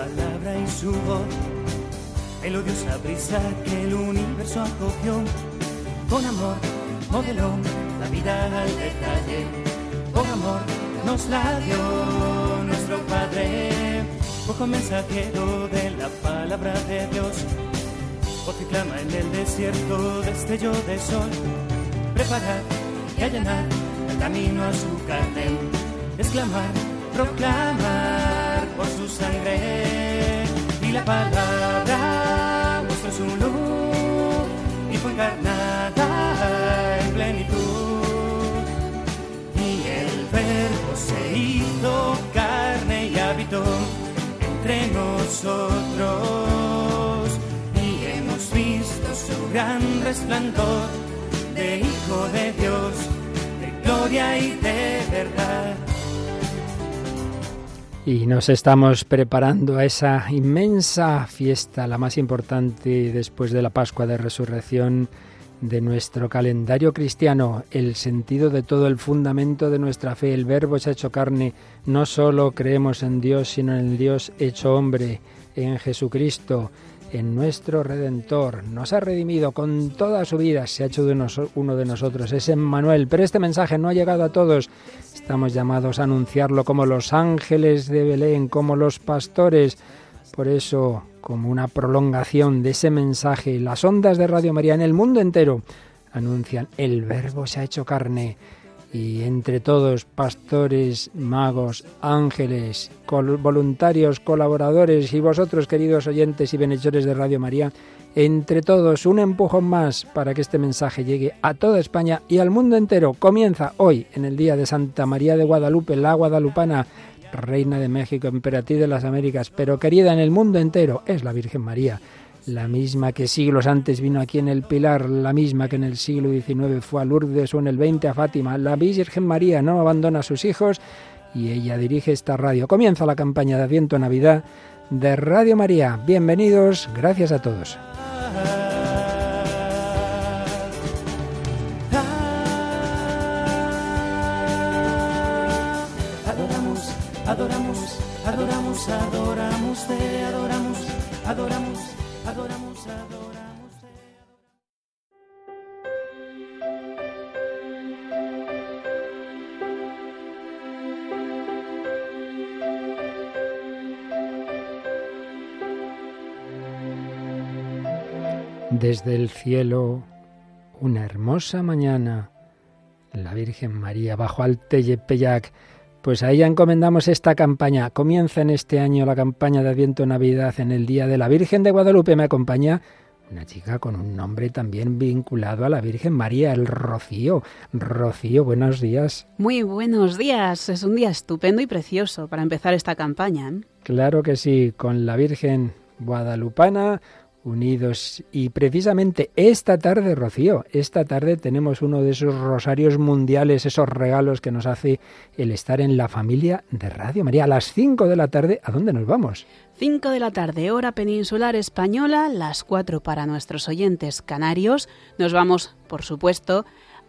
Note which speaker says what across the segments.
Speaker 1: palabra y su voz, el odiosa brisa que el universo acogió, con amor modeló la vida al detalle, con amor nos la dio nuestro Padre, poco mensajero de la palabra de Dios, porque clama en el desierto destello de sol, preparar y allanar el camino a su carne, exclamar, proclamar sangre y la palabra mostró su luz y fue encarnada en plenitud. Y el verbo se hizo carne y habitó entre nosotros y hemos visto su gran resplandor de Hijo de Dios, de gloria y de verdad
Speaker 2: y nos estamos preparando a esa inmensa fiesta, la más importante después de la Pascua de Resurrección de nuestro calendario cristiano, el sentido de todo el fundamento de nuestra fe. El Verbo se ha hecho carne. No solo creemos en Dios, sino en el Dios hecho hombre, en Jesucristo en nuestro Redentor. Nos ha redimido con toda su vida, se ha hecho uno de nosotros, es Manuel. Pero este mensaje no ha llegado a todos. Estamos llamados a anunciarlo como los ángeles de Belén, como los pastores. Por eso, como una prolongación de ese mensaje, las ondas de Radio María en el mundo entero anuncian, el verbo se ha hecho carne y entre todos pastores, magos, ángeles, voluntarios, colaboradores y vosotros queridos oyentes y benhechores de Radio María, entre todos un empujón más para que este mensaje llegue a toda España y al mundo entero. Comienza hoy en el día de Santa María de Guadalupe, la guadalupana, reina de México, emperatriz de las Américas, pero querida en el mundo entero es la Virgen María la misma que siglos antes vino aquí en el Pilar, la misma que en el siglo XIX fue a Lourdes o en el XX a Fátima, la Virgen María no abandona a sus hijos y ella dirige esta radio. Comienza la campaña de Adviento Navidad de Radio María. Bienvenidos, gracias a todos. Adoramos, adoramos, adoramos, te adoramos, adoramos Desde el cielo, una hermosa mañana, la Virgen María bajo al Tellepeyac. Pues a ella encomendamos esta campaña. Comienza en este año la campaña de Adviento Navidad en el Día de la Virgen de Guadalupe. Me acompaña una chica con un nombre también vinculado a la Virgen María, el Rocío. Rocío, buenos días.
Speaker 3: Muy buenos días. Es un día estupendo y precioso para empezar esta campaña. ¿eh?
Speaker 2: Claro que sí, con la Virgen guadalupana, unidos. Y precisamente esta tarde, Rocío, esta tarde tenemos uno de esos rosarios mundiales, esos regalos que nos hace el estar en la familia de Radio María. A las 5 de la tarde, ¿a dónde nos vamos?
Speaker 3: 5 de la tarde, hora peninsular española, las 4 para nuestros oyentes canarios. Nos vamos, por supuesto,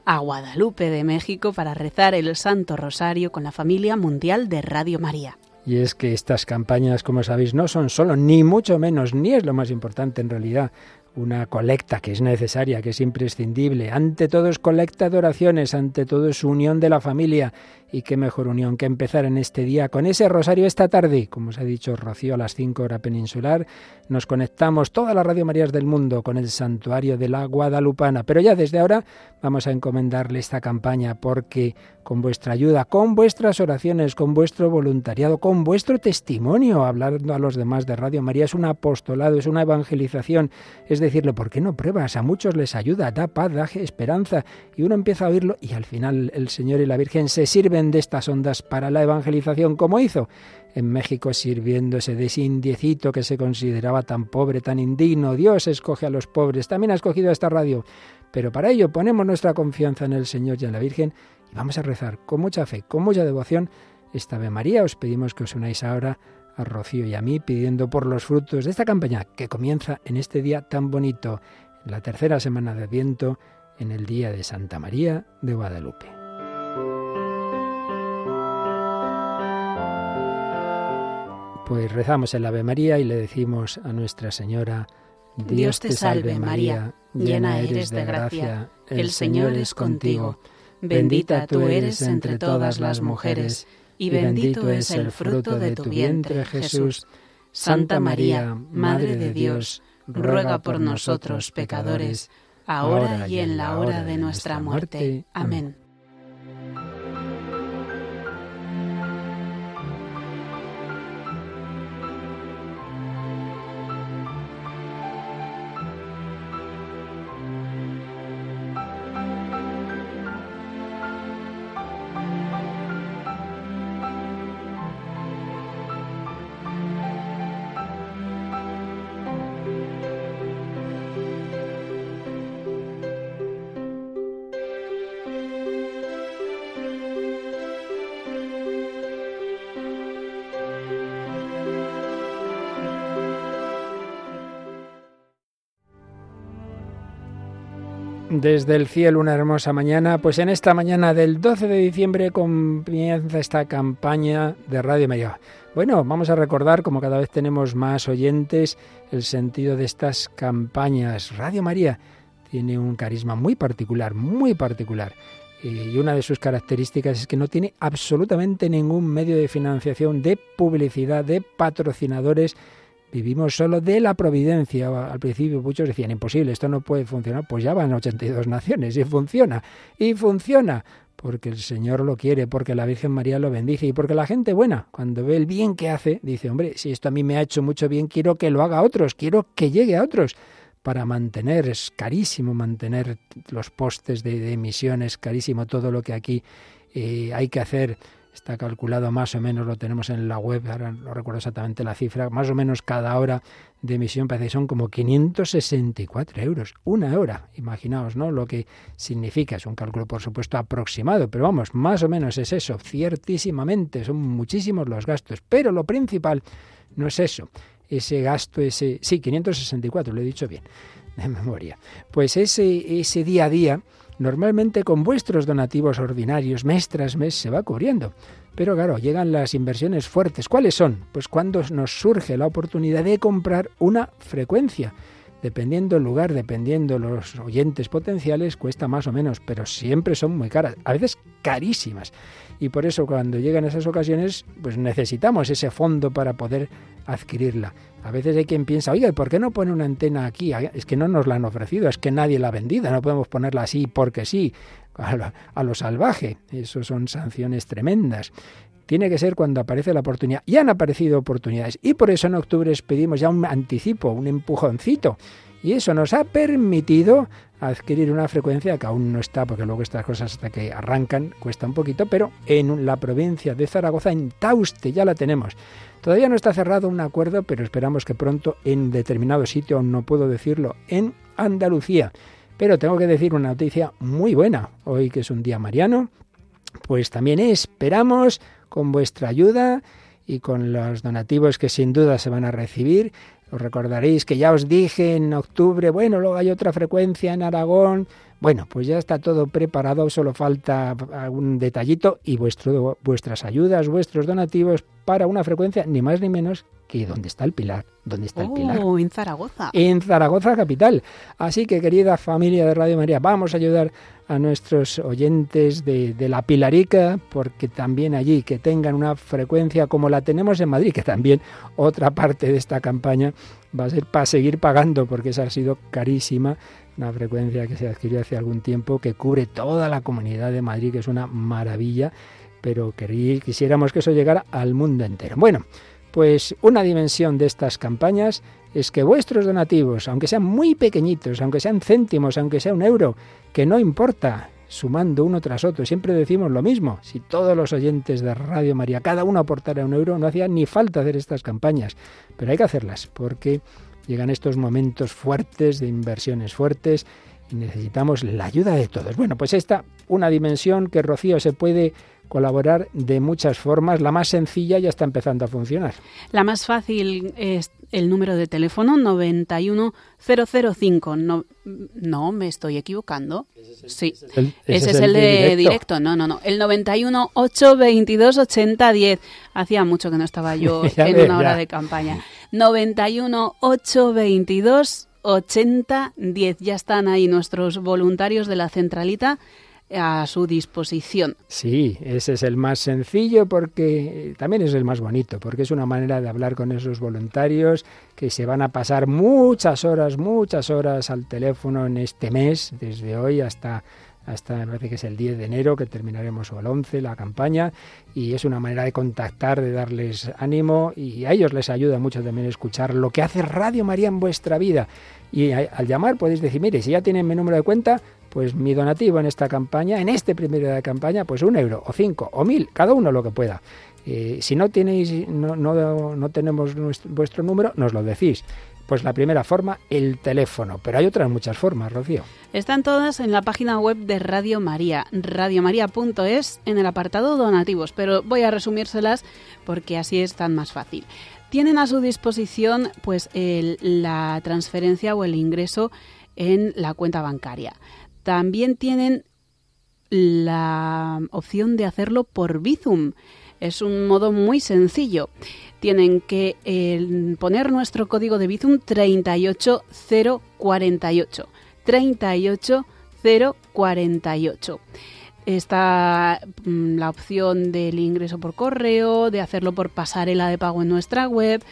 Speaker 3: a Guadalupe de México para rezar el Santo Rosario con la familia mundial de Radio María.
Speaker 2: Y es que estas campañas, como sabéis, no son solo, ni mucho menos, ni es lo más importante en realidad, una colecta que es necesaria, que es imprescindible. Ante todo es colecta de oraciones, ante todo es unión de la familia y qué mejor unión que empezar en este día con ese rosario esta tarde. Como os ha dicho Rocío, a las 5 hora peninsular nos conectamos todas las Radio Marías del mundo con el santuario de la Guadalupana. Pero ya desde ahora vamos a encomendarle esta campaña porque con vuestra ayuda, con vuestras oraciones, con vuestro voluntariado, con vuestro testimonio, hablando a los demás de Radio María, es un apostolado, es una evangelización. Es decirle, ¿por qué no pruebas? A muchos les ayuda, da paz, da esperanza. Y uno empieza a oírlo y al final el Señor y la Virgen se sirven de estas ondas para la evangelización como hizo en México sirviéndose de ese indiecito que se consideraba tan pobre, tan indigno. Dios escoge a los pobres, también ha escogido esta radio. Pero para ello ponemos nuestra confianza en el Señor y en la Virgen y vamos a rezar con mucha fe, con mucha devoción esta Ave María. Os pedimos que os unáis ahora a Rocío y a mí pidiendo por los frutos de esta campaña que comienza en este día tan bonito, en la tercera semana de Adviento, en el día de Santa María de Guadalupe. Pues rezamos el Ave María y le decimos a Nuestra Señora, Dios, te salve María, llena eres de gracia, el Señor es contigo, bendita tú eres entre todas las mujeres, y bendito es el fruto de tu vientre Jesús. Santa María, Madre de Dios, ruega por nosotros pecadores, ahora y en la hora de nuestra muerte. Amén. desde el cielo una hermosa mañana. Pues en esta mañana del 12 de diciembre comienza esta campaña de Radio María. Bueno, vamos a recordar, como cada vez tenemos más oyentes, el sentido de estas campañas. Radio María tiene un carisma muy particular, muy particular. Y una de sus características es que no tiene absolutamente ningún medio de financiación, de publicidad, de patrocinadores Vivimos solo de la providencia. Al principio muchos decían, imposible, esto no puede funcionar. Pues ya van 82 naciones y funciona. Y funciona porque el Señor lo quiere, porque la Virgen María lo bendice y porque la gente buena, cuando ve el bien que hace, dice, hombre, si esto a mí me ha hecho mucho bien, quiero que lo haga a otros, quiero que llegue a otros. Para mantener, es carísimo mantener los postes de, de carísimo todo lo que aquí eh, hay que hacer Está calculado más o menos, lo tenemos en la web, ahora no recuerdo exactamente la cifra, más o menos cada hora de emisión parece que son como 564 euros, una hora, imaginaos, ¿no? Lo que significa, es un cálculo por supuesto aproximado, pero vamos, más o menos es eso, ciertísimamente, son muchísimos los gastos, pero lo principal no es eso, ese gasto, ese, sí, 564, lo he dicho bien, de memoria, pues ese, ese día a día, normalmente con vuestros donativos ordinarios, mes tras mes se va cubriendo. Pero claro, llegan las inversiones fuertes. ¿Cuáles son? Pues cuando nos surge la oportunidad de comprar una frecuencia. Dependiendo el lugar, dependiendo los oyentes potenciales, cuesta más o menos, pero siempre son muy caras, a veces carísimas. Y por eso cuando llegan esas ocasiones, pues necesitamos ese fondo para poder adquirirla. A veces hay quien piensa, oiga, por qué no pone una antena aquí? Ah, es que no nos la han ofrecido, es que nadie la ha vendido, no podemos ponerla así porque sí, a lo, salvaje. Eso son sanciones tremendas. Tiene que ser cuando aparece la oportunidad. Y han aparecido oportunidades. Y por eso en octubre pedimos ya un anticipo, un empujoncito y eso nos ha permitido adquirir una frecuencia que aún no está, porque luego estas cosas hasta que arrancan cuesta un poquito, pero en la provincia de Zaragoza, en Tauste, ya la tenemos. Todavía no está cerrado un acuerdo, pero esperamos que pronto en determinado sitio, no puedo decirlo, en Andalucía. Pero tengo que decir una noticia muy buena, hoy que es un día mariano, pues también esperamos con vuestra ayuda y con los donativos que sin duda se van a recibir, os recordaréis que ya os dije en octubre, bueno, luego hay otra frecuencia en Aragón, bueno, pues ya está todo preparado, solo falta un detallito y vuestro, vuestras ayudas, vuestros donativos para una frecuencia ni más ni menos que donde está el Pilar. ¿Dónde está el Pilar?
Speaker 3: Oh, en Zaragoza.
Speaker 2: En Zaragoza capital. Así que querida familia de Radio María, vamos a ayudar a nuestros oyentes de, de la Pilarica, porque también allí que tengan una frecuencia como la tenemos en Madrid, que también otra parte de esta campaña va a ser para seguir pagando, porque esa ha sido carísima una frecuencia que se adquirió hace algún tiempo, que cubre toda la comunidad de Madrid, que es una maravilla, pero quisiéramos que eso llegara al mundo entero. Bueno, pues una dimensión de estas campañas es que vuestros donativos, aunque sean muy pequeñitos, aunque sean céntimos, aunque sea un euro, que no importa, sumando uno tras otro, siempre decimos lo mismo, si todos los oyentes de Radio María, cada uno aportara un euro, no hacía ni falta hacer estas campañas, pero hay que hacerlas, porque Llegan estos momentos fuertes de inversiones fuertes y necesitamos la ayuda de todos. Bueno, pues esta, una dimensión que Rocío se puede colaborar de muchas formas. La más sencilla ya está empezando a funcionar.
Speaker 3: La más fácil es el número de teléfono 91005. No, no me estoy equivocando. sí, ese es el, de directo. No, no, no. El 918228010. Hacía mucho que no estaba yo en una hora de campaña. 918228010. Ya están ahí nuestros voluntarios de la centralita a su disposición.
Speaker 2: Sí, ese es el más sencillo porque eh, también es el más bonito, porque es una manera de hablar con esos voluntarios que se van a pasar muchas horas, muchas horas al teléfono en este mes, desde hoy hasta hasta me parece que es el 10 de enero que terminaremos o el 11 la campaña y es una manera de contactar, de darles ánimo y a ellos les ayuda mucho también escuchar lo que hace Radio María en vuestra vida. Y al llamar podéis decir, mire, si ya tienen mi número de cuenta, pues mi donativo en esta campaña, en este primer día de campaña, pues un euro o cinco o mil, cada uno lo que pueda. si no tenéis, no, tenemos vuestro número, nos lo decís. Pues la primera forma, el teléfono. Pero hay otras muchas formas, Rocío.
Speaker 3: Están todas en la página web de Radio María, radiomaria.es, en el apartado donativos. Pero voy a resumírselas porque así es tan más fácil. Tienen a su disposición pues la transferencia o el ingreso en la cuenta bancaria. También tienen la opción de hacerlo por Bizum. Es un modo muy sencillo. Tienen que eh, poner nuestro código de Bizum 38048. 38048. Está mm, la opción del ingreso por correo, de hacerlo por pasarela de pago en nuestra web.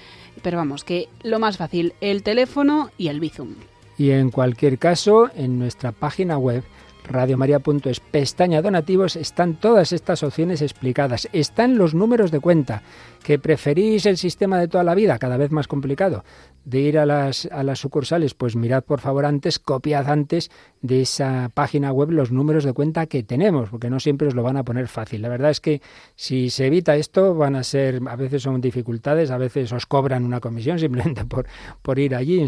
Speaker 3: Pero vamos, que lo más fácil, el teléfono y el Bizum.
Speaker 2: Y en cualquier caso, en nuestra página web radiomaria.es, pestaña donativos, están todas estas opciones explicadas, están los números de cuenta que preferís el sistema de toda la vida, cada vez más complicado, de ir a las, a las sucursales, pues mirad por favor antes, copiad antes de esa página web los números de cuenta que tenemos, porque no siempre os lo van a poner fácil. La verdad es que si se evita esto, van a ser, a veces son dificultades, a veces os cobran una comisión simplemente por, por ir allí, en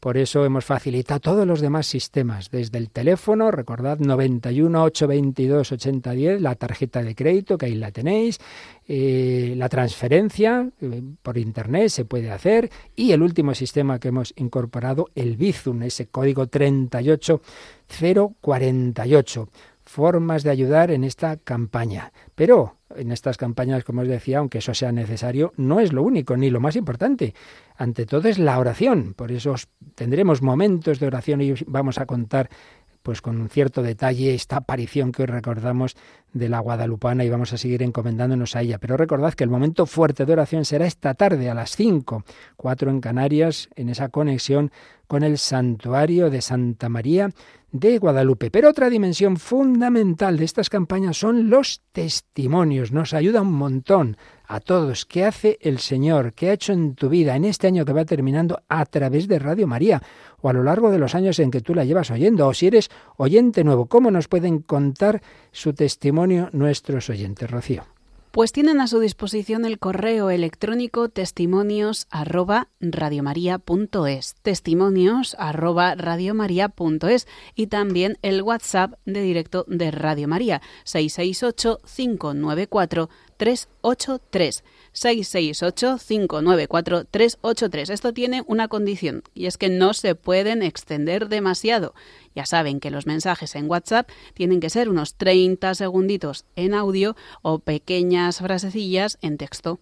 Speaker 2: Por eso hemos facilitado todos los demás sistemas, desde el teléfono, recordad 91 822 8010, la tarjeta de crédito, que ahí la tenéis, eh, la transferencia eh, por Internet se puede hacer y el último sistema que hemos incorporado, el Bizum, ese código 38048 formas de ayudar en esta campaña. Pero en estas campañas, como os decía, aunque eso sea necesario, no es lo único ni lo más importante. Ante todo es la oración. Por eso tendremos momentos de oración y vamos a contar pues con cierto detalle esta aparición que hoy recordamos de la Guadalupana y vamos a seguir encomendándonos a ella. Pero recordad que el momento fuerte de oración será esta tarde a las 5, Cuatro en Canarias, en esa conexión con el santuario de Santa María de Guadalupe. Pero otra dimensión fundamental de estas campañas son los testimonios. Nos ayuda un montón a todos. ¿Qué hace el Señor? ¿Qué ha hecho en tu vida en este año que va terminando a través de Radio María? O a lo largo de los años en que tú la llevas oyendo. O si eres oyente nuevo, ¿cómo nos pueden contar su testimonio nuestros oyentes, Rocío?
Speaker 3: Pues tienen a su disposición el correo electrónico testimonios arroba testimonios arroba y también el WhatsApp de directo de Radio María, 668 594 383. 668-594-383. Esto tiene una condición y es que no se pueden extender demasiado. Ya saben que los mensajes en WhatsApp tienen que ser unos 30 segunditos en audio o pequeñas frasecillas en texto.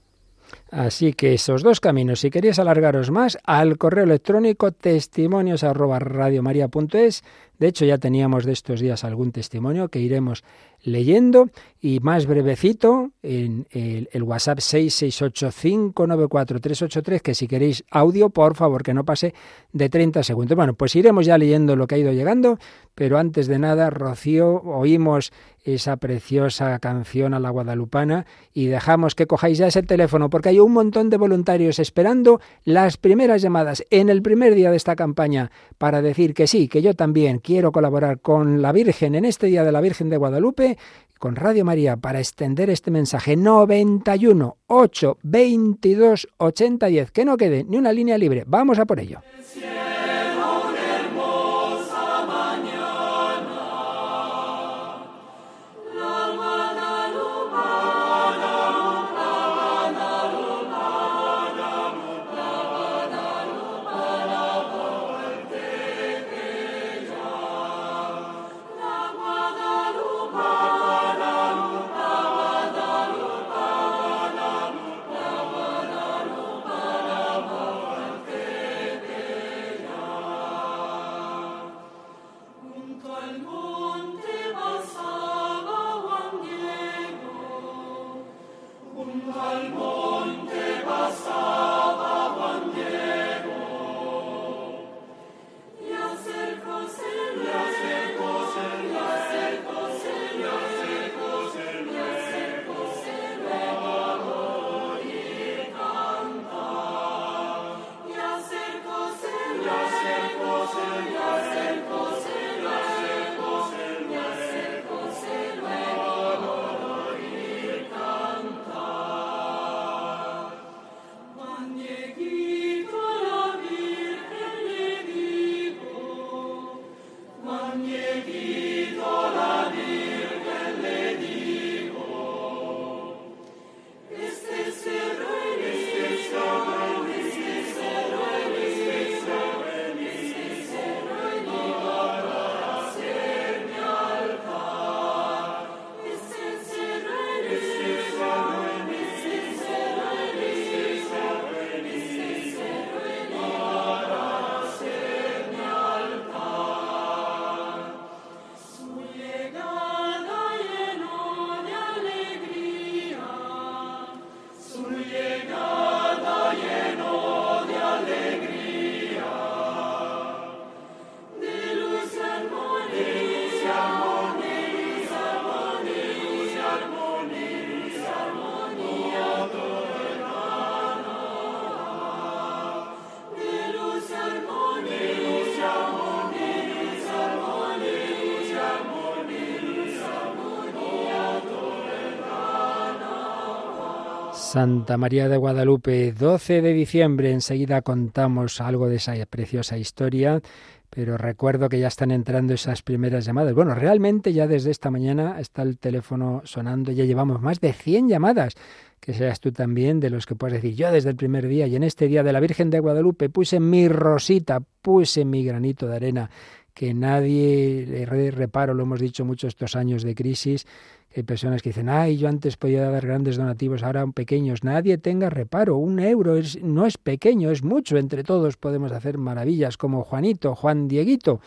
Speaker 2: Así que esos dos caminos, si queréis alargaros más, al correo electrónico testimonios De hecho, ya teníamos de estos días algún testimonio que iremos leyendo y más brevecito en el, el WhatsApp 383 que si queréis audio, por favor, que no pase de 30 segundos. Bueno, pues iremos ya leyendo lo que ha ido llegando, pero antes de nada, Rocío, oímos esa preciosa canción a la guadalupana y dejamos que cojáis ya ese teléfono porque hay un montón de voluntarios esperando las primeras llamadas en el primer día de esta campaña para decir que sí, que yo también quiero colaborar con la Virgen en este Día de la Virgen de Guadalupe con Radio María para extender este mensaje 91 8 22 80 10. Que no quede ni una línea libre. Vamos a por ello. Santa María de Guadalupe, 12 de diciembre. Enseguida contamos algo de esa preciosa historia, pero recuerdo que ya están entrando esas primeras llamadas. Bueno, realmente ya desde esta mañana está el teléfono sonando, ya llevamos más de 100 llamadas. Que seas tú también de los que puedes decir, yo desde el primer día y en este día de la Virgen de Guadalupe puse mi rosita, puse mi granito de arena que nadie, le reparo, lo hemos dicho mucho estos años de crisis, hay personas que dicen, ay, yo antes podía dar grandes donativos, ahora pequeños. Nadie tenga reparo, un euro no es pequeño, es mucho. Entre todos podemos hacer maravillas como Juanito, Juan Dieguito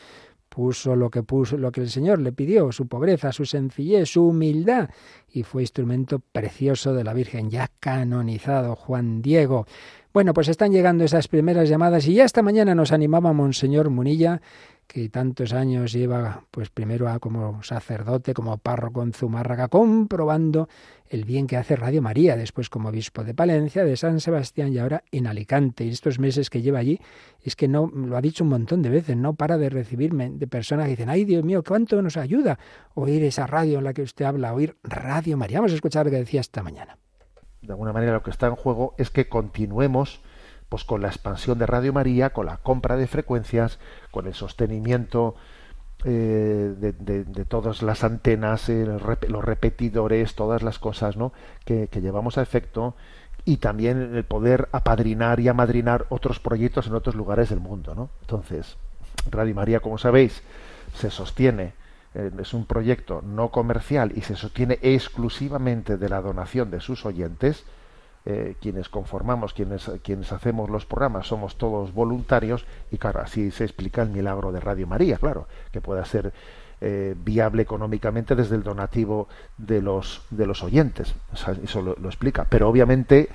Speaker 2: puso lo que puso, lo que el Señor le pidió, su pobreza, su sencillez, su humildad, y fue instrumento precioso de la Virgen, ya canonizado Juan Diego. Bueno, pues están llegando esas primeras llamadas y ya esta mañana nos animaba Monseñor Munilla que tantos años lleva, pues primero como sacerdote, como párroco en Zumárraga, comprobando el bien que hace Radio María, después como obispo de Palencia, de San Sebastián y ahora en Alicante. Y estos meses que lleva allí, es que no, lo ha dicho un montón de veces, no para de recibirme de personas que dicen, ay Dios mío, ¿cuánto nos ayuda oír esa radio en la que usted habla, oír Radio María? Vamos a escuchar lo que decía esta mañana.
Speaker 4: De alguna manera lo que está en juego es que continuemos pues con la expansión de Radio María, con la compra de frecuencias, con el sostenimiento eh, de, todas las antenas, los repetidores, todas las cosas ¿no? que, llevamos a efecto y también el poder apadrinar y amadrinar otros proyectos en otros lugares del mundo. Entonces, Radio María, como sabéis, se sostiene, eh, es un proyecto no comercial y se sostiene exclusivamente de la donación de sus oyentes eh, quienes conformamos, quienes, quienes hacemos los programas, somos todos voluntarios y claro, así se explica el milagro de Radio María, claro, que pueda ser eh, viable económicamente desde el donativo de los, de los oyentes. eso lo explica. Pero obviamente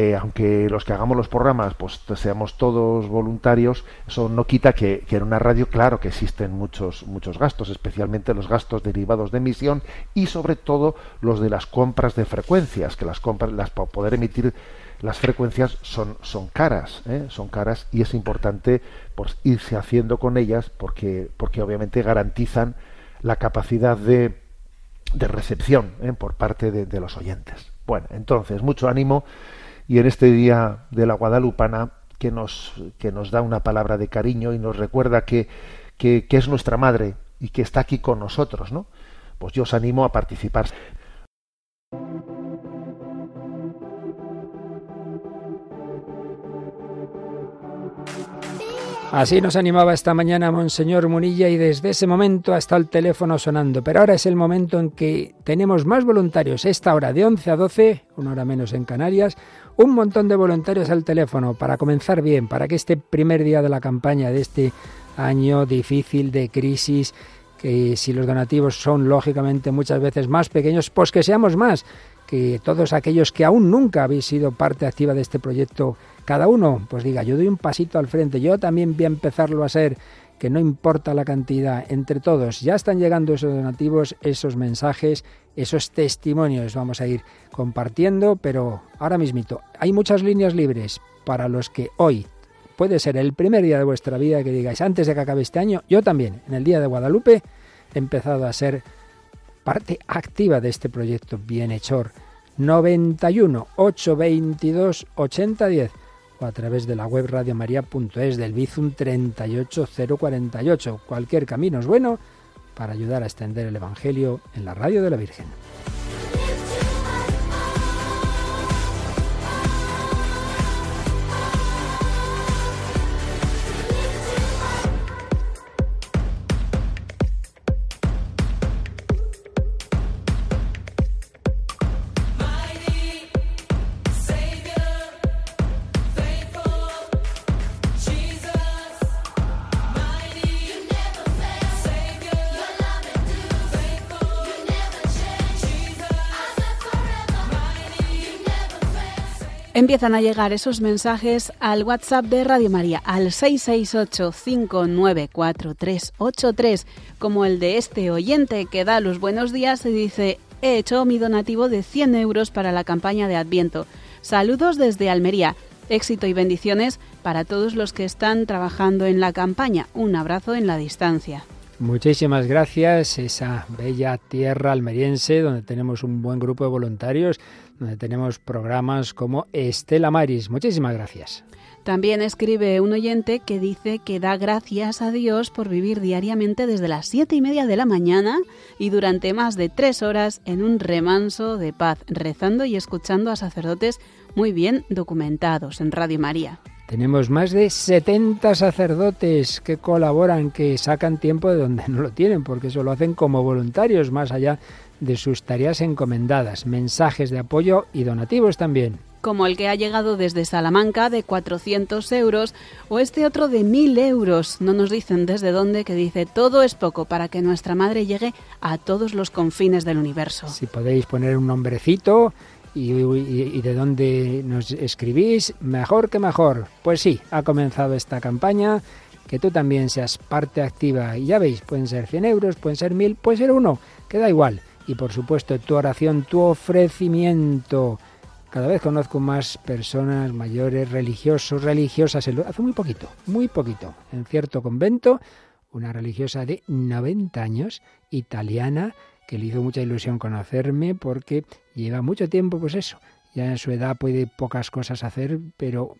Speaker 4: eh, aunque los que hagamos los programas pues seamos todos voluntarios, eso no quita que, en una radio, claro que existen muchos, muchos gastos, especialmente los gastos derivados de emisión y sobre todo los de las compras de frecuencias, que las compras, las para poder emitir las frecuencias son, son caras, ¿eh? son caras y es importante pues, irse haciendo con ellas porque, porque obviamente garantizan la capacidad de, de recepción ¿eh? por parte de los oyentes. Bueno, entonces, mucho ánimo y en este día de la Guadalupana, que nos, que nos da una palabra de cariño y nos recuerda que, que es nuestra madre y que está aquí con nosotros, ¿no? Pues yo os animo a participar
Speaker 2: Así nos animaba esta mañana Monseñor Munilla y desde ese momento hasta el teléfono sonando. Pero ahora es el momento en que tenemos más voluntarios. Esta hora de 11 a 12, una hora menos en Canarias, un montón de voluntarios al teléfono para comenzar bien, para que este primer día de la campaña de este año difícil de crisis, que si los donativos son lógicamente muchas veces más pequeños, pues que seamos más, que todos aquellos que aún nunca habéis sido parte activa de este proyecto cada uno pues diga, yo doy un pasito al frente, yo también voy a empezarlo a ser, que no importa la cantidad, entre todos. Ya están llegando esos donativos, esos mensajes, esos testimonios, vamos a ir compartiendo, pero ahora mismito, hay muchas líneas libres para los que hoy puede ser el primer día de vuestra vida que digáis, antes de que acabe este año, yo también, en el día de Guadalupe, he empezado a ser parte activa de este proyecto bienhechor. 91 822 8010 o a través de la web radiomaria.es del Bizum 38048. Cualquier camino es bueno para ayudar a extender el Evangelio en la radio de la Virgen.
Speaker 3: Empiezan a llegar esos mensajes al WhatsApp de Radio María al 668-594383, como el de este oyente que da los buenos días y dice, he hecho mi donativo de 100 euros para la campaña de Adviento. Saludos desde Almería, éxito y bendiciones para todos los que están trabajando en la campaña. Un abrazo en la distancia.
Speaker 2: Muchísimas gracias, esa bella tierra almeriense donde tenemos un buen grupo de voluntarios donde tenemos programas como Estela Maris. Muchísimas gracias.
Speaker 3: También escribe un oyente que dice que da gracias a Dios por vivir diariamente desde las siete y media de la mañana y durante más de tres horas en un remanso de paz, rezando y escuchando a sacerdotes muy bien documentados en Radio María.
Speaker 2: Tenemos más de 70 sacerdotes que colaboran, que sacan tiempo de donde no lo tienen, porque eso lo hacen como voluntarios, más allá de sus tareas encomendadas, mensajes de apoyo y donativos también
Speaker 3: como el que ha llegado desde Salamanca de 400 euros o este otro de 1.000 euros, no nos dicen desde dónde, que dice todo es poco para que nuestra madre llegue a todos los confines del universo.
Speaker 2: Si podéis poner un nombrecito y, de dónde nos escribís, mejor que mejor. Pues sí, ha comenzado esta campaña. Que tú también seas parte activa. Y ya veis, pueden ser 100 euros, pueden ser 1000, puede ser uno, queda igual y por supuesto tu oración, tu ofrecimiento. Cada vez conozco más personas mayores, religiosos, religiosas. Hace muy poquito, muy poquito, en cierto convento, una religiosa de 90 años, italiana, que le hizo mucha ilusión conocerme porque lleva mucho tiempo, pues eso. Ya en su edad puede pocas cosas hacer, pero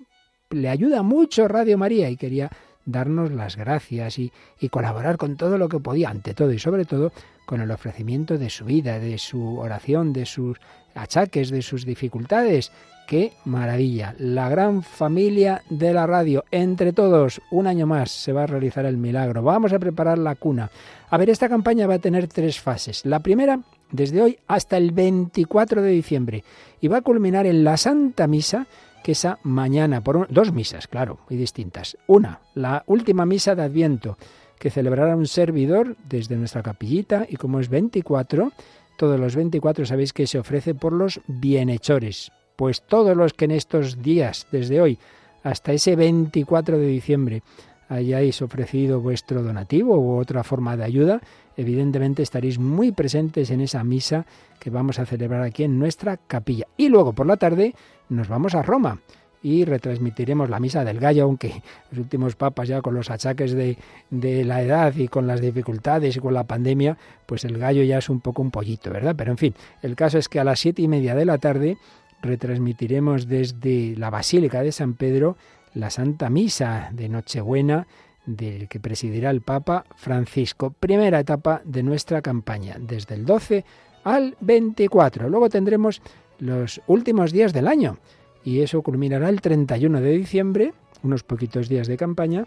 Speaker 2: le ayuda mucho Radio María y quería darnos las gracias y, y colaborar con todo lo que podía, ante todo y sobre todo con el ofrecimiento de su vida, de su oración, de sus achaques, de sus dificultades. ¡Qué maravilla! La gran familia de la radio. Entre todos, un año más se va a realizar el milagro. Vamos a preparar la cuna. A ver, esta campaña va a tener tres fases. La primera, desde hoy hasta el 24 de diciembre. Y va a culminar en la Santa Misa, que a mañana, por dos misas, claro, muy distintas. Una, la última misa de Adviento que celebrará un servidor desde nuestra capillita y como es 24, todos los 24 sabéis que se ofrece por los bienhechores. Pues todos los que en estos días, desde hoy hasta ese 24 de diciembre, hayáis ofrecido vuestro donativo u otra forma de ayuda, evidentemente estaréis muy presentes en esa misa que vamos a celebrar aquí en nuestra capilla. Y luego por la tarde nos vamos a Roma y retransmitiremos la misa del gallo, aunque los últimos papas ya con los achaques de, de, la edad y con las dificultades y con la pandemia, pues el gallo ya es un poco un pollito, ¿verdad? Pero en fin, el caso es que a las siete y media de la tarde retransmitiremos desde la Basílica de San Pedro la Santa Misa de Nochebuena del que presidirá el Papa Francisco. Primera etapa de nuestra campaña, desde el 12 al 24. Luego tendremos los últimos días del año y eso culminará el 31 de diciembre, unos poquitos días de campaña,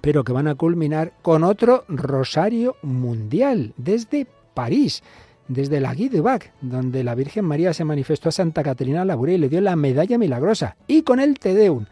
Speaker 2: pero que van a culminar con otro Rosario Mundial desde París, desde la Guy de Bac, donde la Virgen María se manifestó a Santa Catarina Labouré y le dio la medalla milagrosa, y con el Deum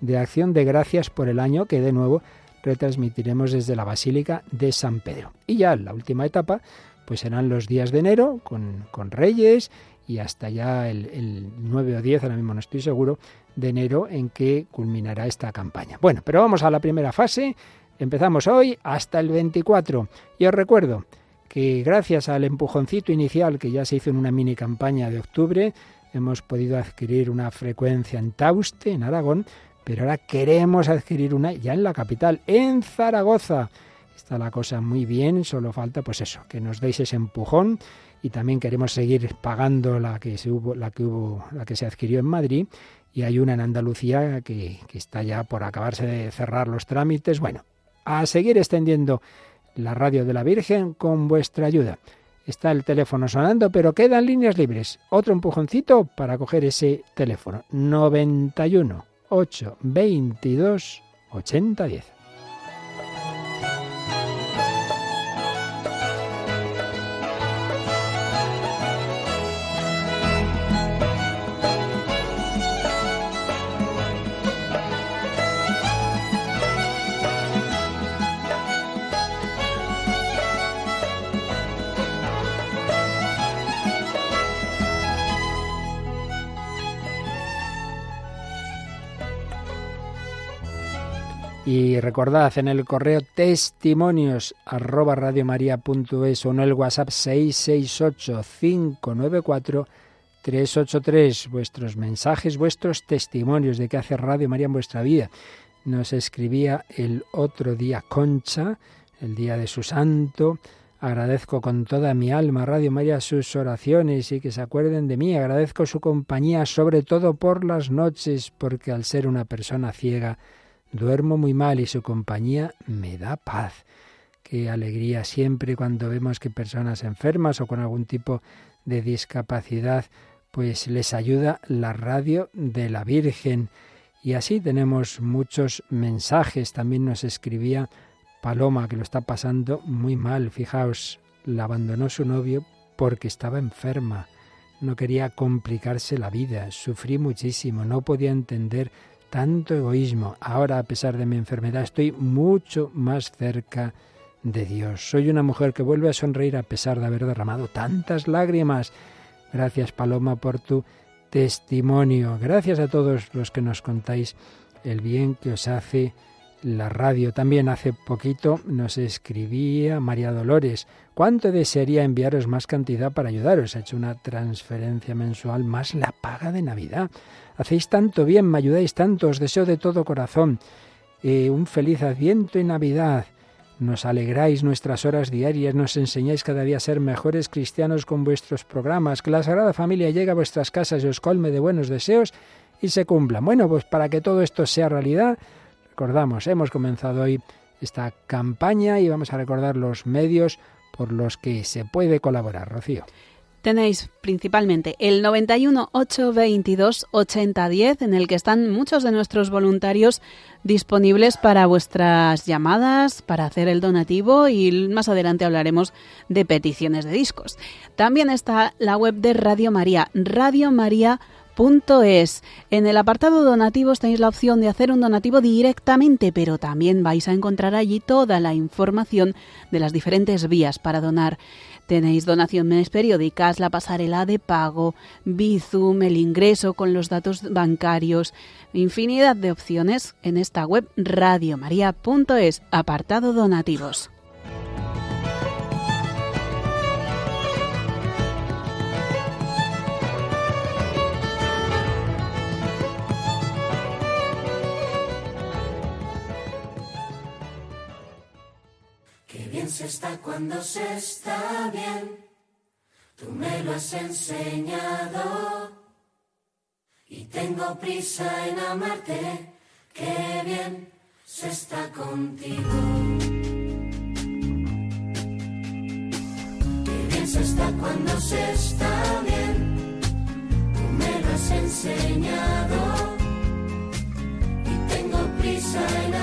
Speaker 2: de acción de gracias por el año que de nuevo retransmitiremos desde la Basílica de San Pedro. Y ya la última etapa, pues serán los días de enero con Reyes y hasta ya el, 9 o 10, ahora mismo no estoy seguro, de enero en que culminará esta campaña. Bueno, pero vamos a la primera fase. Empezamos hoy hasta el 24. Y os recuerdo que gracias al empujoncito inicial que ya se hizo en una mini campaña de octubre, hemos podido adquirir una frecuencia en Tauste, en Aragón, pero ahora queremos adquirir una ya en la capital, en Zaragoza. Está la cosa muy bien, solo falta pues eso, que nos deis ese empujón y también queremos seguir pagando la que se hubo, la que hubo, la que se adquirió en Madrid y hay una en Andalucía que, está ya por acabarse de cerrar los trámites. Bueno, a seguir extendiendo la radio de la Virgen con vuestra ayuda. Está el teléfono sonando, pero quedan líneas libres. Otro empujoncito para coger ese teléfono. 91 822 8010. Y recordad en el correo testimonios arroba o en el WhatsApp 668-594-383 vuestros mensajes, vuestros testimonios de qué hace Radio María en vuestra vida. Nos escribía el otro día Concha, el día de su santo. Agradezco con toda mi alma Radio María sus oraciones y que se acuerden de mí. Agradezco su compañía, sobre todo por las noches, porque al ser una persona ciega, Duermo muy mal y su compañía me da paz. Qué alegría siempre cuando vemos que personas enfermas o con algún tipo de discapacidad, pues les ayuda la radio de la Virgen. Y así tenemos muchos mensajes. También nos escribía Paloma, que lo está pasando muy mal. Fijaos, la abandonó su novio porque estaba enferma. No quería complicarse la vida. Sufrí muchísimo. No podía entender tanto egoísmo. Ahora, a pesar de mi enfermedad, estoy mucho más cerca de Dios. Soy una mujer que vuelve a sonreír a pesar de haber derramado tantas lágrimas. Gracias, Paloma, por tu testimonio. Gracias a todos los que nos contáis el bien que os hace la radio. También hace poquito nos escribía María Dolores. ¿Cuánto desearía enviaros más cantidad para ayudaros? Ha hecho una transferencia mensual más la paga de Navidad. Hacéis tanto bien, me ayudáis tanto, os deseo de todo corazón. Eh, un feliz Adviento y Navidad. Nos alegráis nuestras horas diarias, nos enseñáis cada día a ser mejores cristianos con vuestros programas, que la Sagrada Familia llegue a vuestras casas y os colme de buenos deseos y se cumpla. Bueno, pues para que todo esto sea realidad, recordamos, hemos comenzado hoy esta campaña y vamos a recordar los medios por los que se puede colaborar, Rocío.
Speaker 3: Tenéis principalmente el 91 822 en el que están muchos de nuestros voluntarios disponibles para vuestras llamadas, para hacer el donativo y más adelante hablaremos de peticiones de discos. También está la web de Radio María, radiomaria.es. En el apartado donativos tenéis la opción de hacer un donativo directamente, pero también vais a encontrar allí toda la información de las diferentes vías para donar. Tenéis donaciones periódicas, la pasarela de pago, Bizum, el ingreso con los datos bancarios, infinidad de opciones en esta web radiomaria.es, apartado donativos.
Speaker 5: se está cuando se está bien. Tú me lo has enseñado y tengo prisa en amarte. Qué bien se está contigo. Qué bien se está cuando se está bien. Tú me lo has enseñado y tengo prisa en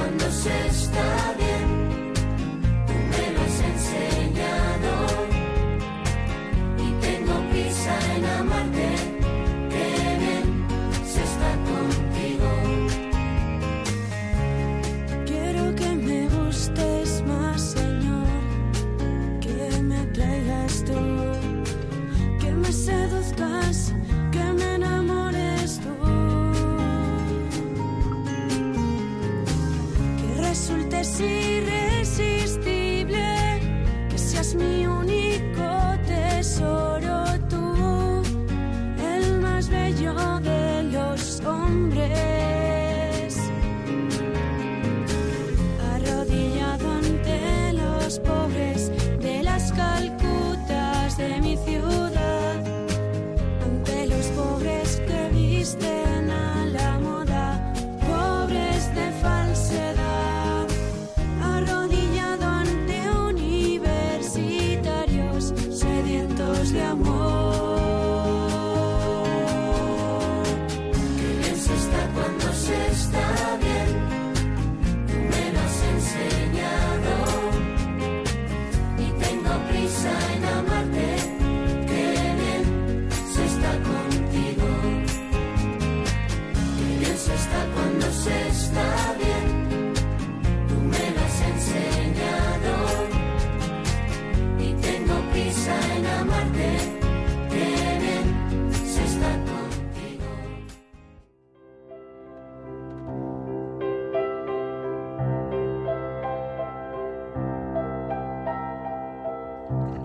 Speaker 5: cuando se está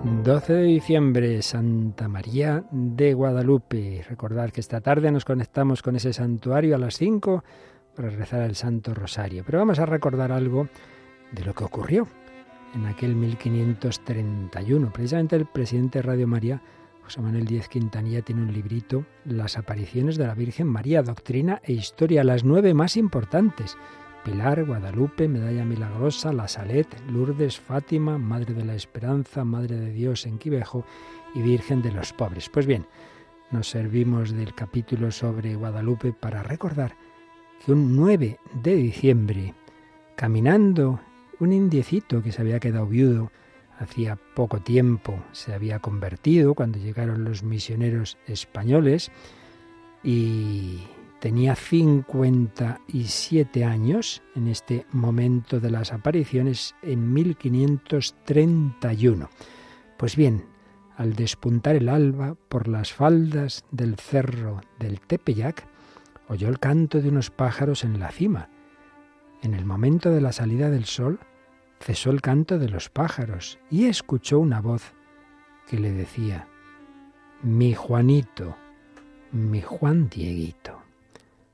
Speaker 2: 12 de diciembre, Santa María de Guadalupe. Recordad que esta tarde nos conectamos con ese santuario a las 5 para rezar el Santo Rosario. Pero vamos a recordar algo de lo que ocurrió en aquel 1531. Precisamente el presidente de Radio María, José Manuel Díez Quintanilla, tiene un librito, Las apariciones de la Virgen María, Doctrina e Historia, las nueve más importantes. Pilar, Guadalupe, Medalla Milagrosa, La Salet, Lourdes, Fátima, Madre de la Esperanza, Madre de Dios en Quivejo y Virgen de los Pobres. Pues bien, nos servimos del capítulo sobre Guadalupe para recordar que un 9 de diciembre, caminando, un indiecito que se había quedado viudo hacía poco tiempo, se había convertido cuando llegaron los misioneros españoles y Tenía 57 años en este momento de las apariciones en 1531. Pues bien, al despuntar el alba por las faldas del cerro del Tepeyac, oyó el canto de unos pájaros en la cima. En el momento de la salida del sol, cesó el canto de los pájaros y escuchó una voz que le decía, Mi Juanito, mi Juan Dieguito.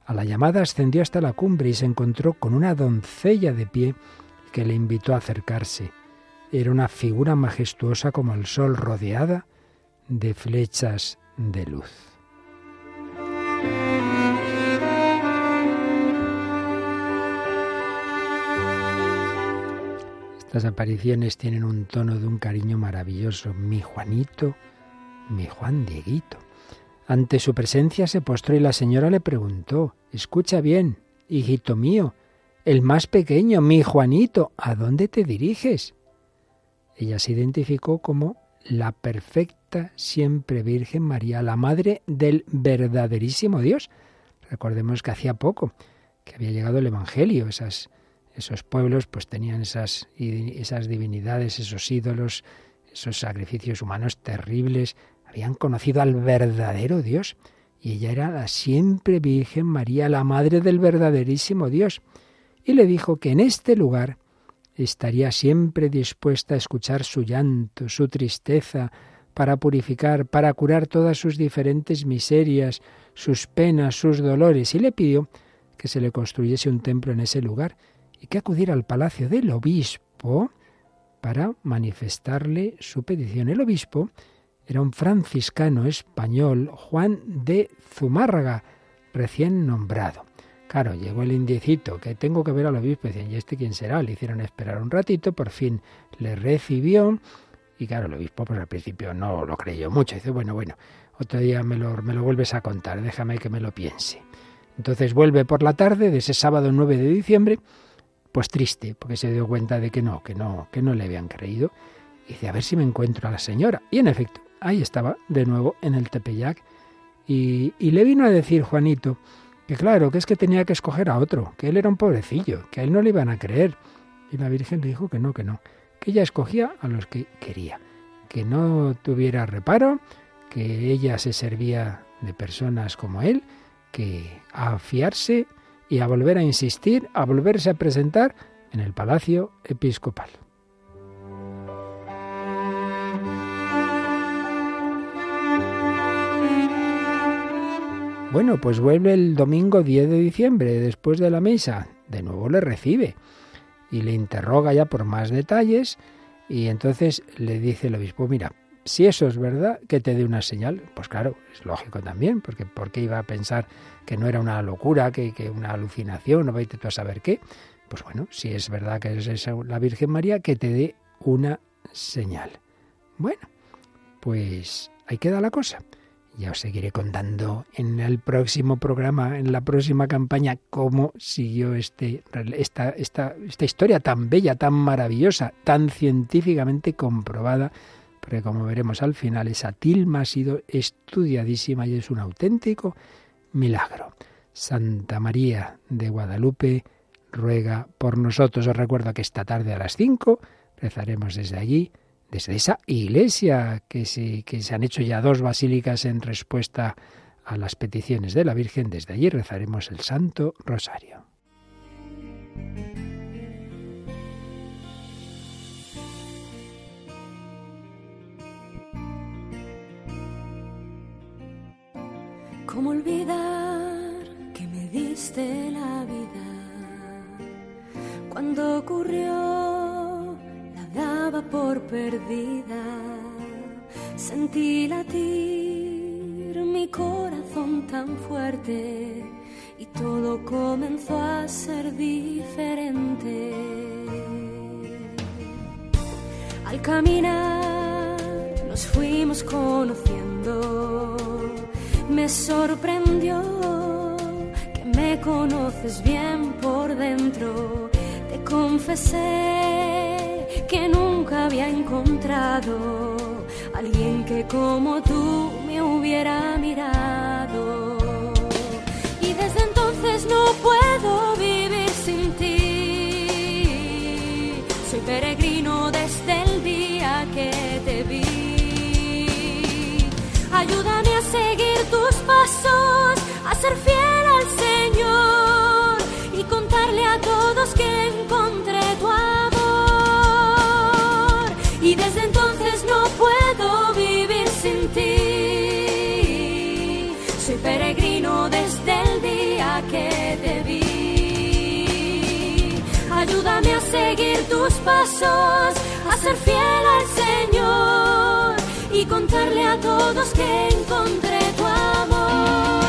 Speaker 2: A la llamada ascendió hasta la cumbre y se encontró con una doncella de pie que le invitó a acercarse. Era una figura majestuosa como el sol rodeada de flechas de luz. Estas apariciones tienen un tono de un cariño maravilloso. Mi Juanito, mi Juan Dieguito. Ante su presencia se postró y la señora le preguntó, Escucha bien, hijito mío, el más pequeño, mi Juanito, ¿a dónde te diriges? Ella se identificó como la perfecta siempre Virgen María, la madre del verdaderísimo Dios. Recordemos que hacía poco que había llegado el Evangelio, esos pueblos pues tenían esas divinidades, esos ídolos, esos sacrificios humanos terribles, habían conocido al verdadero Dios y ella era la siempre Virgen María, la madre del verdaderísimo Dios. Y le dijo que en este lugar estaría siempre dispuesta a escuchar su llanto, su tristeza, para purificar, para curar todas sus diferentes miserias, sus penas, sus dolores, y le pidió que se le construyese un templo en ese lugar y que acudiera al palacio del obispo para manifestarle su petición. El obispo era un franciscano español, Juan de Zumárraga, recién nombrado. Claro, llegó el indiecito, que tengo que ver al obispo, decían, ¿y este quién será? Le hicieron esperar un ratito, por fin le recibió, y claro, el obispo pues al principio no lo creyó mucho, dice, bueno, bueno, otro día me lo, me lo vuelves a contar, déjame que me lo piense. Entonces vuelve por la tarde de ese sábado 9 de diciembre, pues triste, porque se dio cuenta de que no, que no, que no le habían creído. Y dice, a ver si me encuentro a la señora. Y en efecto, ahí estaba de nuevo en el Tepeyac. Y, le vino a decir Juanito que claro, que es que tenía que escoger a otro, que él era un pobrecillo, que a él no le iban a creer. Y la Virgen le dijo que no, que no, que ella escogía a los que quería, que no tuviera reparo, que ella se servía de personas como él, que a fiarse y a volver a insistir, a volverse a presentar en el palacio episcopal. Bueno, pues vuelve el domingo 10 de diciembre, después de la misa. De nuevo le recibe y le interroga ya por más detalles y entonces le dice el obispo, mira, si eso es verdad, que te dé una señal. Pues claro, es lógico también, porque ¿por qué iba a pensar que no era una locura, que, una alucinación, o vete tú a saber qué? Pues bueno, si es verdad que es la Virgen María, que te dé una señal. Bueno, pues ahí queda la cosa. Ya os seguiré contando en el próximo programa, en la próxima campaña, cómo siguió este, esta, esta historia tan bella, tan maravillosa, tan científicamente comprobada, porque como veremos al final, esa tilma ha sido estudiadísima y es un auténtico milagro. Santa María de Guadalupe ruega por nosotros. Os recuerdo que esta tarde a las 5 rezaremos desde allí desde esa iglesia que se, han hecho ya dos basílicas en respuesta a las peticiones de la Virgen. Desde allí rezaremos el Santo Rosario.
Speaker 5: Como olvidar que me diste la vida cuando ocurrió? daba por perdida. Sentí latir mi corazón tan fuerte y todo comenzó a ser diferente. Al caminar nos fuimos conociendo, me sorprendió que me conoces bien por dentro, te confesé que nunca había encontrado, alguien que como tú me hubiera mirado. Y desde entonces no puedo vivir sin ti. Soy peregrino desde el día que te vi. Ayúdame a seguir tu seguir tus pasos, a ser fiel al Señor y contarle a todos que encontré tu amor.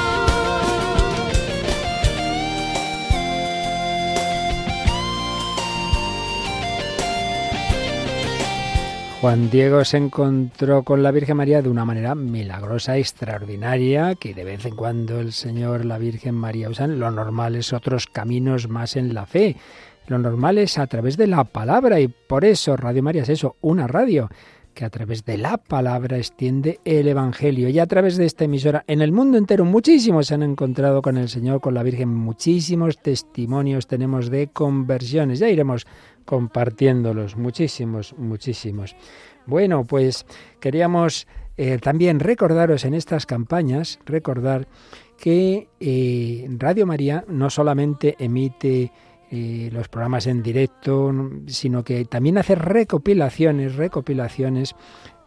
Speaker 2: Juan Diego se encontró con la Virgen María de una manera milagrosa, extraordinaria, que de vez en cuando el Señor, la Virgen María usan. Lo normal es otros caminos más en la fe, lo normal es a través de la palabra y por eso Radio María es eso, una radio que a través de la palabra extiende el Evangelio. Y a través de esta emisora en el mundo entero muchísimos se han encontrado con el Señor, con la Virgen. Muchísimos testimonios tenemos de conversiones. Ya iremos compartiéndolos. Muchísimos, muchísimos. Bueno, pues queríamos eh, también recordaros en estas campañas, recordar que eh, Radio María no solamente emite los programas en directo, sino que también hace recopilaciones, recopilaciones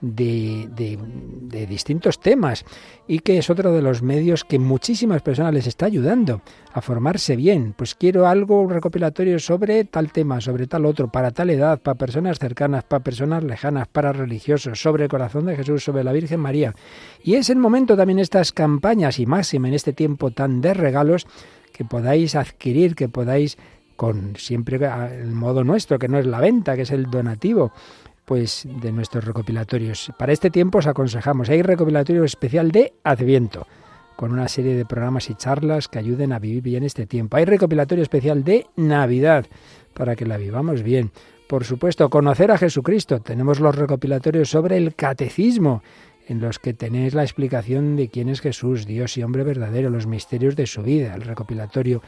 Speaker 2: de, de, distintos temas y que es otro de los medios que muchísimas personas les está ayudando a formarse bien. Pues quiero algo recopilatorio sobre tal tema, sobre tal otro, para tal edad, para personas cercanas, para personas lejanas, para religiosos, sobre el corazón de Jesús, sobre la Virgen María. Y es el momento también estas campañas y máxima en este tiempo tan de regalos que podáis adquirir, que podáis con siempre el modo nuestro, que no es la venta, que es el donativo, pues de nuestros recopilatorios. Para este tiempo os aconsejamos, hay recopilatorio especial de Adviento, con una serie de programas y charlas que ayuden a vivir bien este tiempo. Hay recopilatorio especial de Navidad, para que la vivamos bien. Por supuesto, conocer a Jesucristo. Tenemos los recopilatorios sobre el catecismo, en los que tenéis la explicación de quién es Jesús, Dios y hombre verdadero, los misterios de su vida, el recopilatorio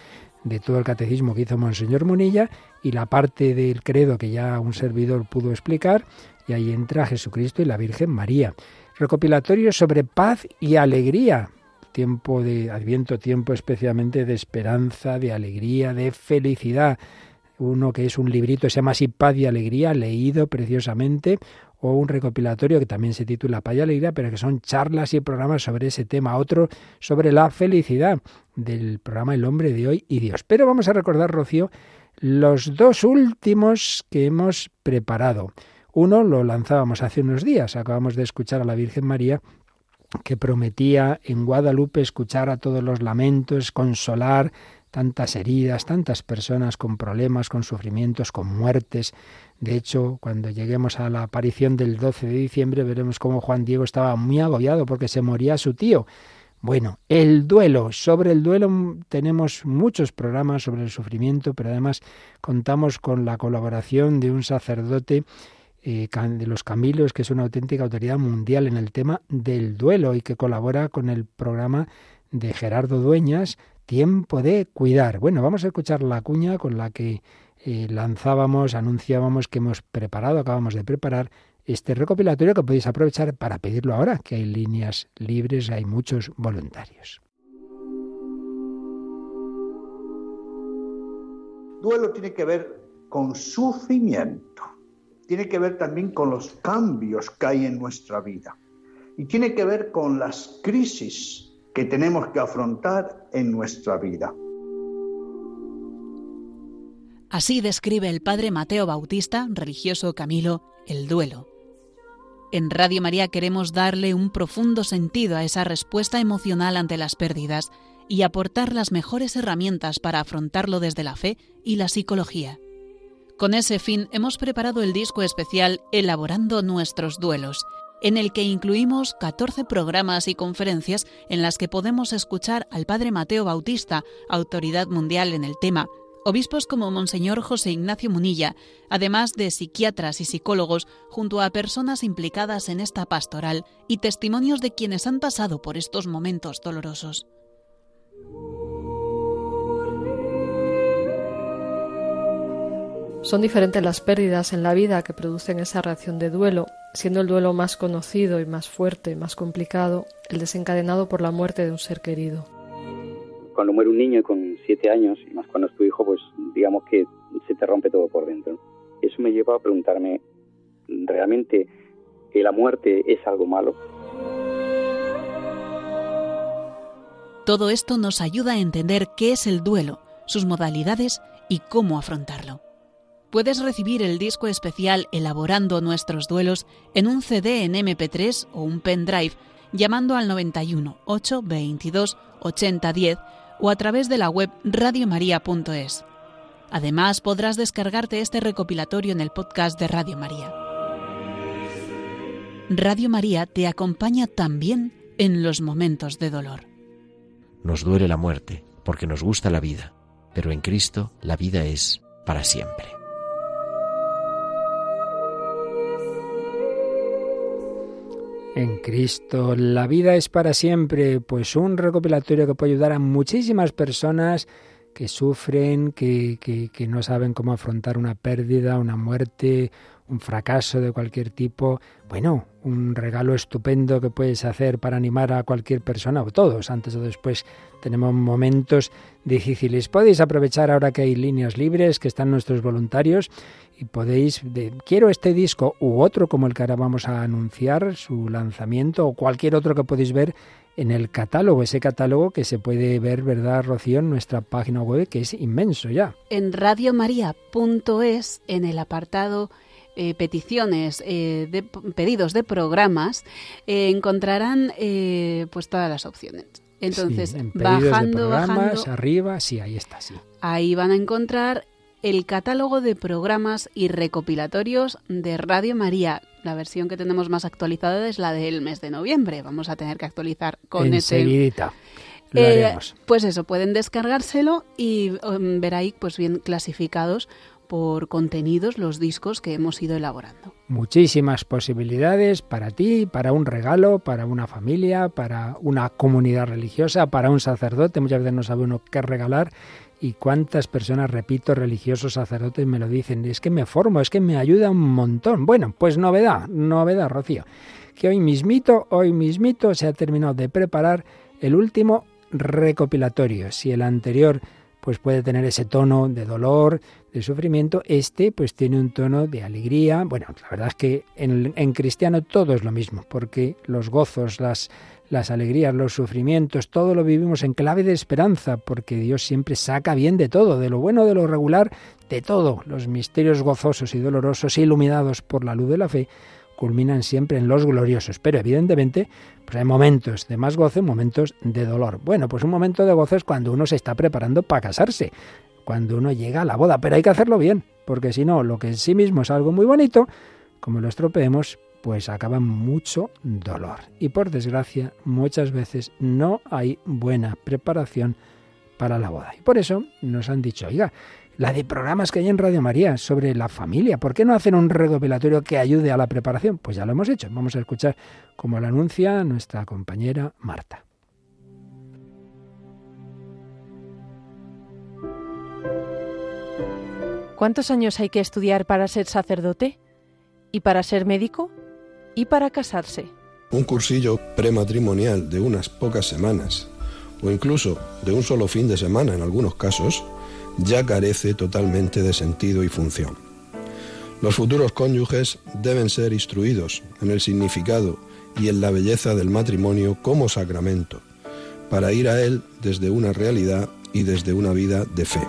Speaker 2: de todo el catecismo que hizo Monseñor Monilla... y la parte del credo que ya un servidor pudo explicar, y ahí entra Jesucristo y la Virgen María. Recopilatorio sobre paz y alegría. Tiempo de Adviento, tiempo especialmente de esperanza, de alegría, de felicidad. Uno que es un librito, se llama así Paz y Alegría, leído preciosamente, o un recopilatorio que también se titula Paya Alegría, pero que son charlas y programas sobre ese tema, otro sobre la felicidad del programa El hombre de hoy y Dios. Pero vamos a recordar, Rocío, los dos últimos que hemos preparado. Uno lo lanzábamos hace unos días, acabamos de escuchar a la Virgen María que prometía en Guadalupe escuchar a todos los lamentos, consolar tantas heridas, tantas personas con problemas, con sufrimientos, con muertes, de hecho, cuando lleguemos a la aparición del 12 de diciembre, veremos cómo Juan Diego estaba muy agobiado porque se moría su tío. Bueno, el duelo. Sobre el duelo tenemos muchos programas sobre el sufrimiento, pero además contamos con la colaboración de un sacerdote eh, de los Camilos, que es una auténtica autoridad mundial en el tema del duelo y que colabora con el programa de Gerardo Dueñas, Tiempo de Cuidar. Bueno, vamos a escuchar la cuña con la que eh, lanzábamos, anunciábamos que hemos preparado, acabamos de preparar este recopilatorio que podéis aprovechar para pedirlo ahora, que hay líneas libres, hay muchos voluntarios.
Speaker 6: Duelo tiene que ver con sufrimiento, tiene que ver también con los cambios que hay en nuestra vida y tiene que ver con las crisis que tenemos que afrontar en nuestra vida.
Speaker 3: Así describe el padre Mateo Bautista, religioso Camilo, el duelo. En Radio María queremos darle un profundo sentido a esa respuesta emocional ante las pérdidas y aportar las mejores herramientas para afrontarlo desde la fe y la psicología. Con ese fin hemos preparado el disco especial Elaborando nuestros duelos, en el que incluimos 14 programas y conferencias en las que podemos escuchar al Padre Mateo Bautista, autoridad mundial en el tema, obispos como Monseñor José Ignacio Munilla, además de psiquiatras y psicólogos, junto a personas implicadas en esta pastoral y testimonios de quienes han pasado por estos momentos dolorosos.
Speaker 7: Son diferentes las pérdidas en la vida que producen esa reacción de duelo, siendo el duelo más conocido y más fuerte, más complicado, el desencadenado por la muerte de un ser querido
Speaker 8: cuando muere un niño con siete años, y más cuando es tu hijo, pues digamos que se te rompe todo por dentro. Eso me lleva a preguntarme, ¿realmente que la muerte es algo malo?
Speaker 3: Todo esto nos ayuda a entender qué es el duelo, sus modalidades y cómo afrontarlo. Puedes recibir el disco especial Elaborando nuestros duelos en un CD en MP3 o un pendrive llamando al 91 822 8010 o a través de la web radiomaria.es. Además, podrás descargarte este recopilatorio en el podcast de Radio María. Radio María te acompaña también en los momentos de dolor.
Speaker 9: Nos duele la muerte porque nos gusta la vida, pero en Cristo la vida es para siempre.
Speaker 2: en Cristo. La vida es para siempre, pues un recopilatorio que puede ayudar a muchísimas personas que sufren, que, no saben cómo afrontar una pérdida, una muerte, un fracaso de cualquier tipo, bueno, un regalo estupendo que puedes hacer para animar a cualquier persona o todos, antes o después tenemos momentos difíciles. Podéis aprovechar ahora que hay líneas libres, que están nuestros voluntarios y podéis, quiero este disco u otro como el que ahora vamos a anunciar, su lanzamiento o cualquier otro que podéis ver en el catálogo, ese catálogo que se puede ver, ¿verdad, Rocío? En nuestra página web, que es inmenso ya.
Speaker 3: En radiomaria.es, en el apartado eh, peticiones, eh, de, pedidos de programas, eh, encontrarán pues todas las opciones. Entonces, bajando, programas,
Speaker 2: arriba, sí, ahí está, sí.
Speaker 3: Ahí van a encontrar el catálogo de programas y recopilatorios de Radio María. La versión que tenemos más actualizada es la del mes de noviembre. Vamos a tener que actualizar con ese
Speaker 2: Este...
Speaker 3: pues eso, pueden descargárselo y em, ver ahí pues bien clasificados por contenidos los discos que hemos ido elaborando.
Speaker 2: Muchísimas posibilidades para ti, para un regalo, para una familia, para una comunidad religiosa, para un sacerdote. Muchas veces no sabe uno qué regalar y cuántas personas, repito, religiosos, sacerdotes me lo dicen. Es que me formo, es que me ayuda un montón. Bueno, pues novedad, novedad, Rocío. Que hoy mismito, hoy mismito se ha terminado de preparar el último recopilatorio. Si el anterior pues puede tener ese tono de dolor, de sufrimiento, este pues tiene un tono de alegría. Bueno, la verdad es que en, cristiano todo es lo mismo, porque los gozos, las, las alegrías, los sufrimientos, todo lo vivimos en clave de esperanza, porque Dios siempre saca bien de todo, de lo bueno, de lo regular, de todo. Los misterios gozosos y dolorosos, iluminados por la luz de la fe, culminan siempre en los gloriosos, pero evidentemente pues hay momentos de más goce momentos de dolor. Bueno, pues un momento de goce es cuando uno se está preparando para casarse, cuando uno llega a la boda, pero hay que hacerlo bien, porque si no, lo que en sí mismo es algo muy bonito, como lo estropeemos, pues acaba mucho dolor. Y por desgracia, muchas veces no hay buena preparación para la boda. Y por eso nos han dicho, oiga, la de programas que hay en Radio María sobre la familia. ¿Por qué no hacen un redovelatorio que ayude a la preparación? Pues ya lo hemos hecho. Vamos a escuchar como lo anuncia nuestra compañera Marta.
Speaker 10: ¿Cuántos años hay que estudiar para ser sacerdote? ¿Y para ser médico? ¿Y para casarse?
Speaker 11: Un cursillo prematrimonial de unas pocas semanas, o incluso de un solo fin de semana en algunos casos, ya carece totalmente de sentido y función. Los futuros cónyuges deben ser instruidos en el significado y en la belleza del matrimonio como sacramento, para ir a él desde una realidad y desde una vida de fe.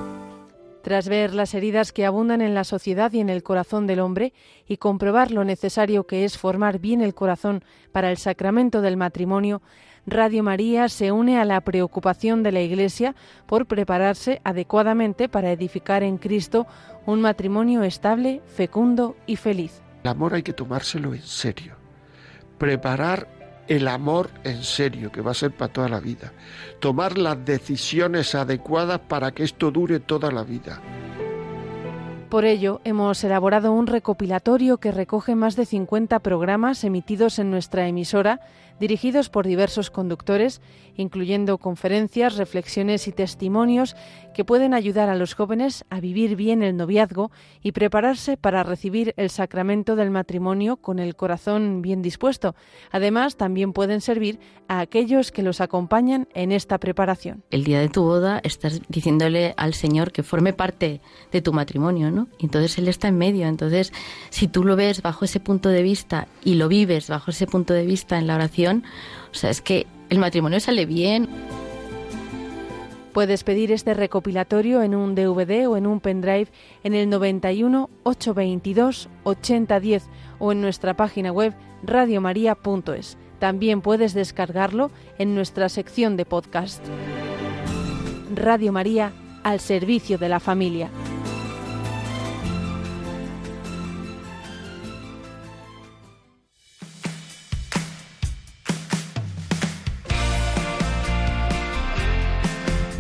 Speaker 10: Tras ver las heridas que abundan en la sociedad y en el corazón del hombre y comprobar lo necesario que es formar bien el corazón para el sacramento del matrimonio, Radio María se une a la preocupación de la Iglesia por prepararse adecuadamente para edificar en Cristo un matrimonio estable, fecundo y feliz.
Speaker 12: El amor hay que tomárselo en serio. Preparar el amor en serio, que va a ser para toda la vida. Tomar las decisiones adecuadas para que esto dure toda la vida.
Speaker 10: Por ello, hemos elaborado un recopilatorio que recoge más de 50 programas emitidos en nuestra emisora dirigidos por diversos conductores incluyendo conferencias, reflexiones y testimonios que pueden ayudar a los jóvenes a vivir bien el noviazgo y prepararse para recibir el sacramento del matrimonio con el corazón bien dispuesto. Además, también pueden servir a aquellos que los acompañan en esta preparación.
Speaker 13: El día de tu boda estás diciéndole al Señor que forme parte de tu matrimonio, ¿no? Entonces Él está en medio. Entonces, si tú lo ves bajo ese punto de vista y lo vives bajo ese punto de vista en la oración, o sea, es que el matrimonio sale bien.
Speaker 10: Puedes pedir este recopilatorio en un DVD o en un pendrive en el 91 822 8010 o en nuestra página web radiomaria.es. También puedes descargarlo en nuestra sección de podcast. Radio María al servicio de la familia.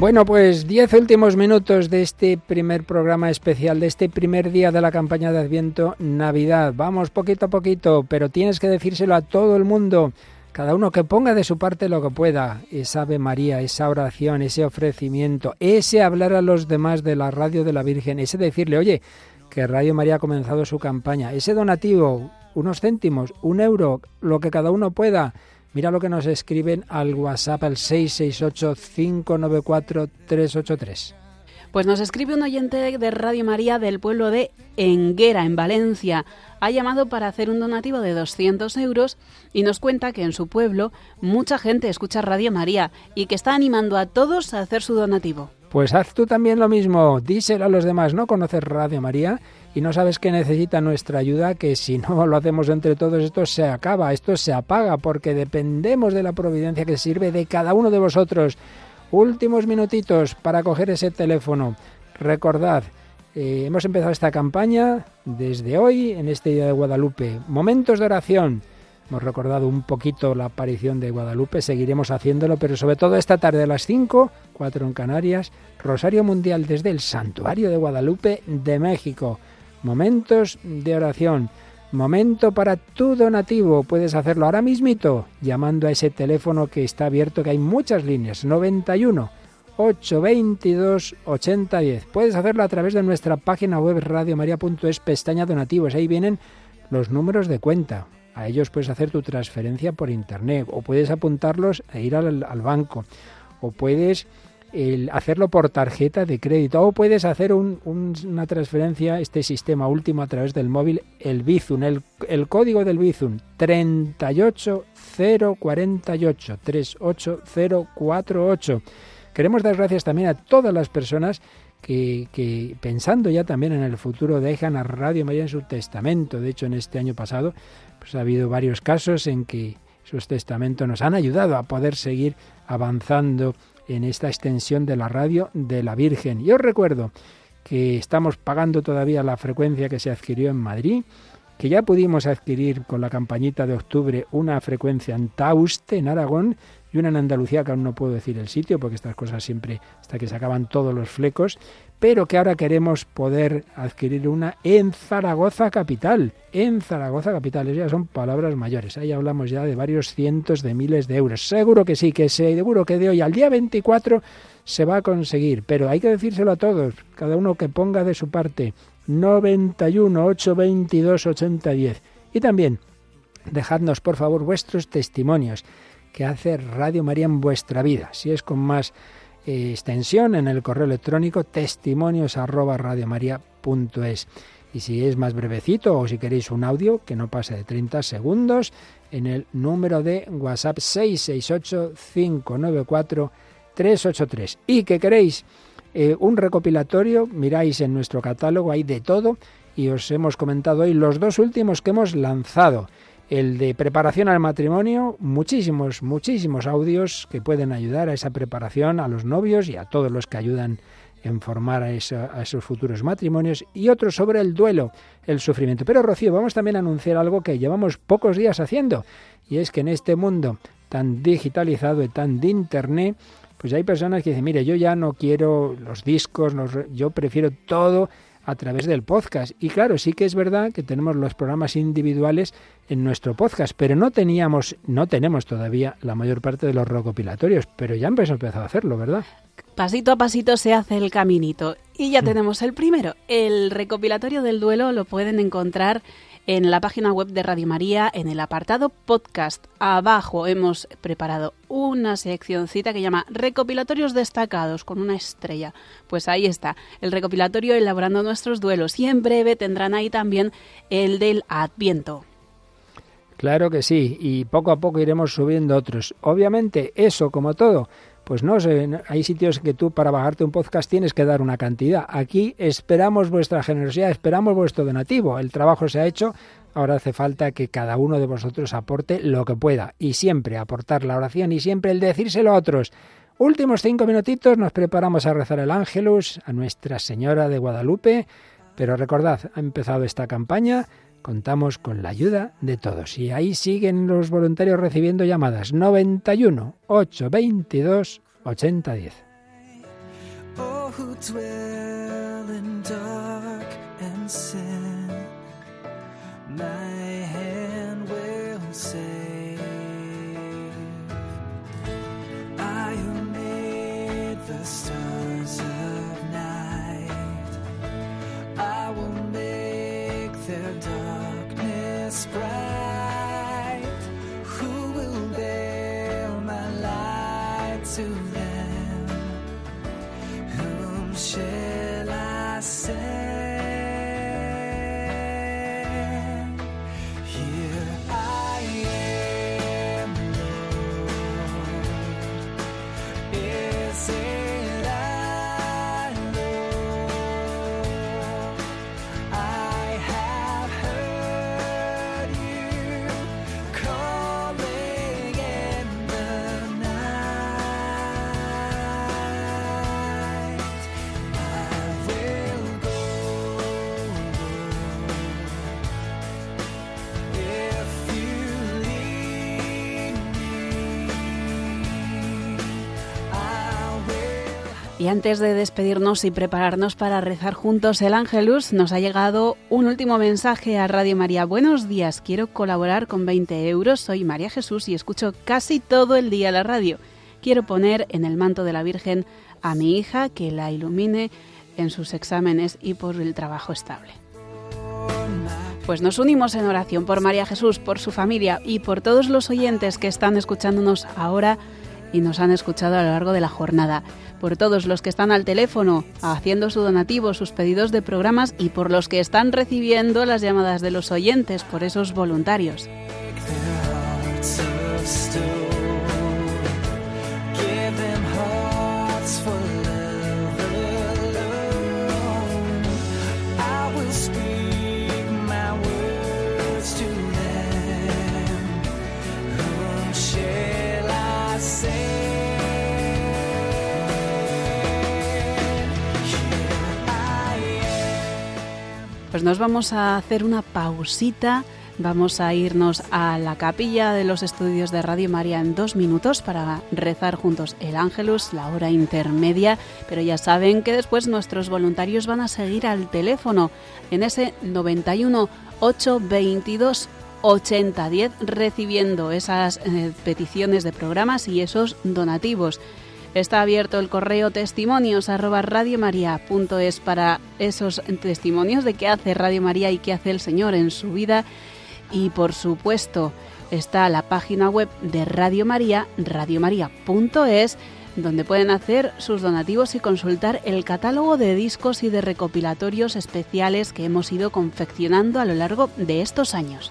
Speaker 2: Bueno, pues diez últimos minutos de este primer programa especial, de este primer día de la campaña de Adviento Navidad. Vamos poquito a poquito, pero tienes que decírselo a todo el mundo. Cada uno que ponga de su parte lo que pueda, esa Ave María, esa oración, ese ofrecimiento, ese hablar a los demás de la radio de la Virgen, ese decirle, oye, que Radio María ha comenzado su campaña, ese donativo, unos céntimos, un euro, lo que cada uno pueda. Mira lo que nos escriben al WhatsApp al 668-594-383. Pues
Speaker 14: nos escribe un oyente de Radio María del pueblo de Enguera, en Valencia. Ha llamado para hacer un donativo de 200 euros y nos cuenta que en su pueblo mucha gente escucha Radio María y que está animando a todos a hacer su donativo. Pues haz tú también lo mismo, díselo a los demás, ¿no? Conoces Radio María y no sabes que necesita nuestra ayuda, que si no lo hacemos entre todos, esto se acaba, esto se apaga, porque dependemos de la providencia que sirve de cada uno de vosotros. Últimos minutitos para coger ese teléfono. Recordad, eh, hemos empezado esta campaña desde hoy, en este día de Guadalupe. Momentos de oración. Hemos recordado un poquito la aparición de Guadalupe, seguiremos haciéndolo, pero sobre todo esta tarde a las 5, 4 en Canarias, Rosario Mundial desde el Santuario de Guadalupe de México momentos de oración. Momento para tu donativo. Puedes hacerlo ahora mismito llamando a ese teléfono que está abierto, que hay muchas líneas. 91 822 8010. Puedes hacerlo a través de nuestra página web radiomaria.es, pestaña donativos. Ahí vienen los números de cuenta. A ellos puedes hacer tu transferencia por internet o puedes apuntarlos e ir al, al banco o puedes hacerlo por tarjeta de crédito o puedes hacer una transferencia, este sistema último a través del móvil, el Bizum, el, código del Bizum 38048, 38048. Queremos dar gracias también a todas las personas que, pensando ya también en el futuro dejan a Radio María en su testamento. De hecho, en este año pasado pues, ha habido varios casos en que sus testamentos nos han ayudado a poder seguir avanzando en esta extensión de la radio de la Virgen. Y os recuerdo que estamos pagando todavía la frecuencia que se adquirió en Madrid, que ya pudimos adquirir con la campañita de octubre una frecuencia en Tauste, en Aragón, y una en Andalucía, que aún no puedo decir el sitio, porque estas cosas siempre, hasta que se acaban todos los flecos, pero que ahora queremos poder adquirir una en Zaragoza capital. En Zaragoza capital, ya son palabras mayores. Ahí hablamos ya de varios cientos de miles de euros. Seguro que sí, que seguro que de hoy al día 24 se va a conseguir, pero hay que decírselo a todos, cada uno que ponga de su parte. 91 822 8010. Y también dejadnos por favor vuestros testimonios que hace Radio María en vuestra vida. Si es con más eh, extensión en el correo electrónico testimonios arroba .es. Y si es más brevecito o si queréis un audio que no pase de 30 segundos, en el número de WhatsApp 668-594-383. Y que queréis eh, un recopilatorio, miráis en nuestro catálogo, hay de todo y os hemos comentado hoy los dos últimos que hemos lanzado el de preparación al matrimonio, muchísimos, muchísimos audios que pueden ayudar a esa preparación a los novios y a todos los que ayudan en formar a, esos futuros matrimonios y otro sobre el duelo, el sufrimiento. Pero Rocío, vamos también a anunciar algo que llevamos pocos días haciendo, y es que en este mundo tan digitalizado y tan de Internet, pues hay personas que dicen, mire, yo ya no quiero los discos, yo prefiero todo a través del podcast. Y claro, sí que es verdad que tenemos los programas individuales en nuestro podcast, pero no teníamos, no tenemos todavía la mayor parte de los recopilatorios, pero ya empezó, empezado a hacerlo, ¿verdad? Pasito a pasito se hace el caminito. Y ya mm. tenemos el primero. El recopilatorio del duelo lo pueden encontrar en la página web de Radio María, en el apartado podcast. Abajo hemos preparado una seccióncita que llama Recopilatorios destacados con una estrella. Pues ahí está, el recopilatorio elaborando nuestros duelos y en breve tendrán ahí también el del Adviento. Claro que sí, y poco a poco iremos subiendo otros. Obviamente, eso como todo pues no hay sitios que tú para bajarte un podcast tienes que dar una cantidad. Aquí esperamos vuestra generosidad, esperamos vuestro donativo. El trabajo se ha hecho, ahora hace falta que cada uno de vosotros aporte lo que pueda. Y siempre aportar la oración y siempre el decírselo a otros. Últimos cinco minutitos nos preparamos a rezar el ángelus a Nuestra Señora de Guadalupe. Pero recordad, ha empezado esta campaña Contamos con la ayuda de todos. Y ahí siguen los voluntarios recibiendo llamadas 91 822 8010. desperate. Y antes de despedirnos y prepararnos para rezar juntos el Ángelus, nos ha llegado un último mensaje a Radio María. Buenos días, quiero colaborar con 20 euros. Soy María Jesús y escucho casi todo el día la radio. Quiero poner en el manto de la Virgen a mi hija que la ilumine en sus exámenes y por el trabajo estable. Pues nos unimos en oración por María Jesús, por su familia y por todos los oyentes que están escuchándonos ahora y nos han escuchado a lo largo de la jornada. Por todos los que están al teléfono haciendo su donativo, sus pedidos de programas y por los que están recibiendo las llamadas de los oyentes, por esos voluntarios. Pues nos vamos a hacer una pausita. Vamos a irnos a la capilla de los estudios de Radio María en dos minutos para rezar juntos el Ángelus, la hora intermedia, pero ya saben que después nuestros voluntarios van a seguir al teléfono en ese 91 822 8010 recibiendo esas eh, peticiones de programas y esos donativos. Está abierto el correo testimonios .es para esos testimonios de qué hace Radio María y qué hace el Señor en su vida. Y por supuesto, está la página web de Radio María, radiomaria.es, donde pueden hacer sus donativos y consultar el catálogo de discos y de recopilatorios especiales que hemos ido confeccionando a lo largo de estos años.